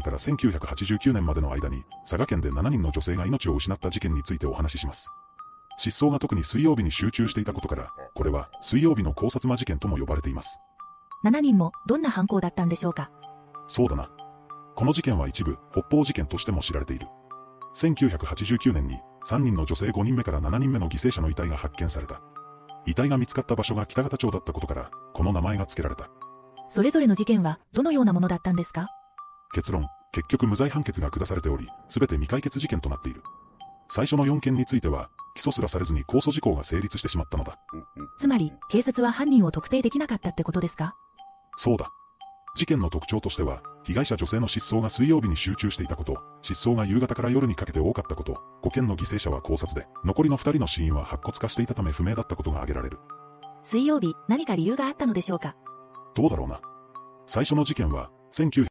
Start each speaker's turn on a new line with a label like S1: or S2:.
S1: 年から1989年までの間に、佐賀県で7人の女性が命を失った事件についてお話しします。失踪が特に水曜日に集中していたことから、これは水曜日の考察魔事件とも呼ばれています。
S2: 7人もどんな犯行だったんでしょうか？
S1: そうだな。この事件は一部、北方事件としても知られている。1989年に、3人の女性5人目から7人目の犠牲者の遺体が発見された。遺体が見つかった場所が北方町だったことから、この名前が付けられた。
S2: それぞれの事件はどのようなものだったんですか？
S1: 結論、結局無罪判決が下されており、すべて未解決事件となっている。最初の4件については、起訴すらされずに控訴事項が成立してしまったのだ。
S2: つまり、警察は犯人を特定できなかったってことですか？
S1: そうだ。事件の特徴としては、被害者女性の失踪が水曜日に集中していたこと、失踪が夕方から夜にかけて多かったこと、5件の犠牲者は考察で、残りの2人の死因は白骨化していたため不明だったことが挙げられる。
S2: 水曜日、何か理由があったのでしょうか？
S1: どうだろうな。最初の事件は、1900